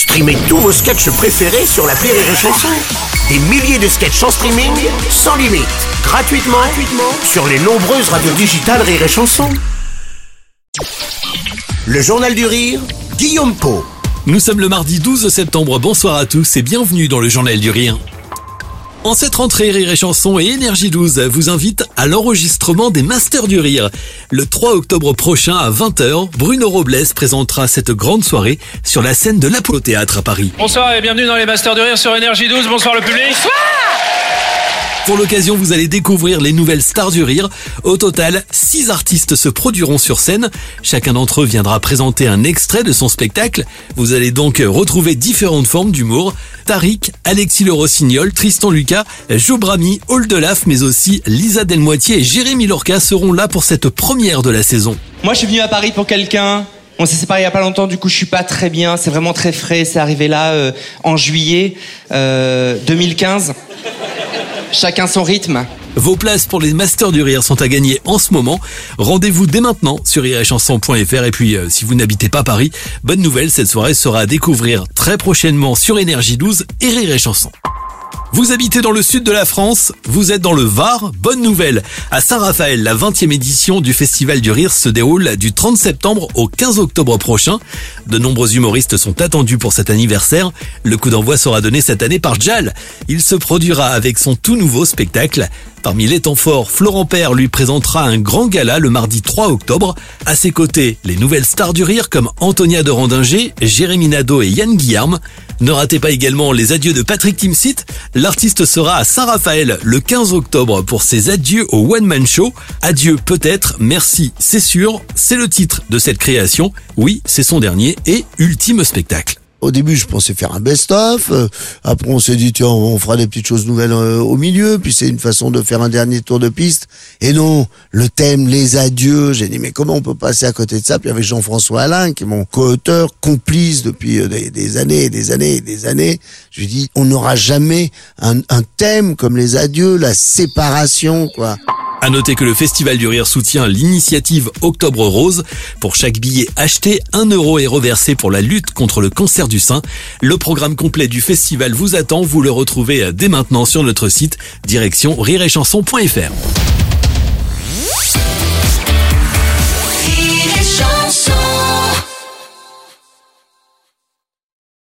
Streamez tous vos sketchs préférés sur la Rire et Chanson. Des milliers de sketchs en streaming, sans limite, gratuitement, sur les nombreuses radios digitales Rire et. Le Journal du Rire, Guillaume Po. Nous sommes le mardi 12 septembre, bonsoir à tous et bienvenue dans le Journal du Rire. En cette rentrée, Rire et Chanson et Énergie 12 vous invitent à l'enregistrement des Masters du Rire. Le 3 octobre prochain à 20h, Bruno Robles présentera cette grande soirée sur la scène de l'Apollo Théâtre à Paris. Bonsoir et bienvenue dans les Masters du Rire sur Énergie 12. Bonsoir le public. Pour l'occasion, vous allez découvrir les nouvelles stars du rire. Au total, six artistes se produiront sur scène. Chacun d'entre eux viendra présenter un extrait de son spectacle. Vous allez donc retrouver différentes formes d'humour. Tariq, Alexis Le Rossignol, Tristan Lucas, Joe Brami, Oldelaf, mais aussi Lisa Delmoitier et Jérémy Lorca seront là pour cette première de la saison. Moi, je suis venu à Paris pour quelqu'un. On s'est séparés il y a pas longtemps, du coup, je suis pas très bien. C'est vraiment très frais. C'est arrivé là euh, en juillet euh, 2015. Chacun son rythme. Vos places pour les Masters du Rire sont à gagner en ce moment. Rendez-vous dès maintenant sur iréchanson.fr et puis euh, si vous n'habitez pas Paris, bonne nouvelle, cette soirée sera à découvrir très prochainement sur Énergie 12 et Rire et Chanson. Vous habitez dans le sud de la France, vous êtes dans le Var, bonne nouvelle. À Saint-Raphaël, la 20e édition du Festival du Rire se déroule du 30 septembre au 15 octobre prochain. De nombreux humoristes sont attendus pour cet anniversaire. Le coup d'envoi sera donné cette année par Jal. Il se produira avec son tout nouveau spectacle. Parmi les temps forts, Florent Père lui présentera un grand gala le mardi 3 octobre. À ses côtés, les nouvelles stars du rire comme Antonia de Randinger, Jérémy Nadeau et Yann Guillarme. Ne ratez pas également les adieux de Patrick Timsit. L'artiste sera à Saint-Raphaël le 15 octobre pour ses adieux au One Man Show. Adieu peut-être, merci c'est sûr, c'est le titre de cette création. Oui, c'est son dernier et ultime spectacle. Au début, je pensais faire un best-of. Euh, après, on s'est dit, tiens, on fera des petites choses nouvelles euh, au milieu. Puis c'est une façon de faire un dernier tour de piste. Et non, le thème, les adieux. J'ai dit, mais comment on peut passer à côté de ça? Puis avec Jean-François Alain, qui est mon co-auteur, complice depuis euh, des, années et des années et des années. Je lui dis, on n'aura jamais un, un thème comme les adieux, la séparation, quoi. À noter que le Festival du Rire soutient l'initiative Octobre Rose. Pour chaque billet acheté, un euro est reversé pour la lutte contre le cancer du sein. Le programme complet du festival vous attend. Vous le retrouvez dès maintenant sur notre site direction rireetchanson.fr.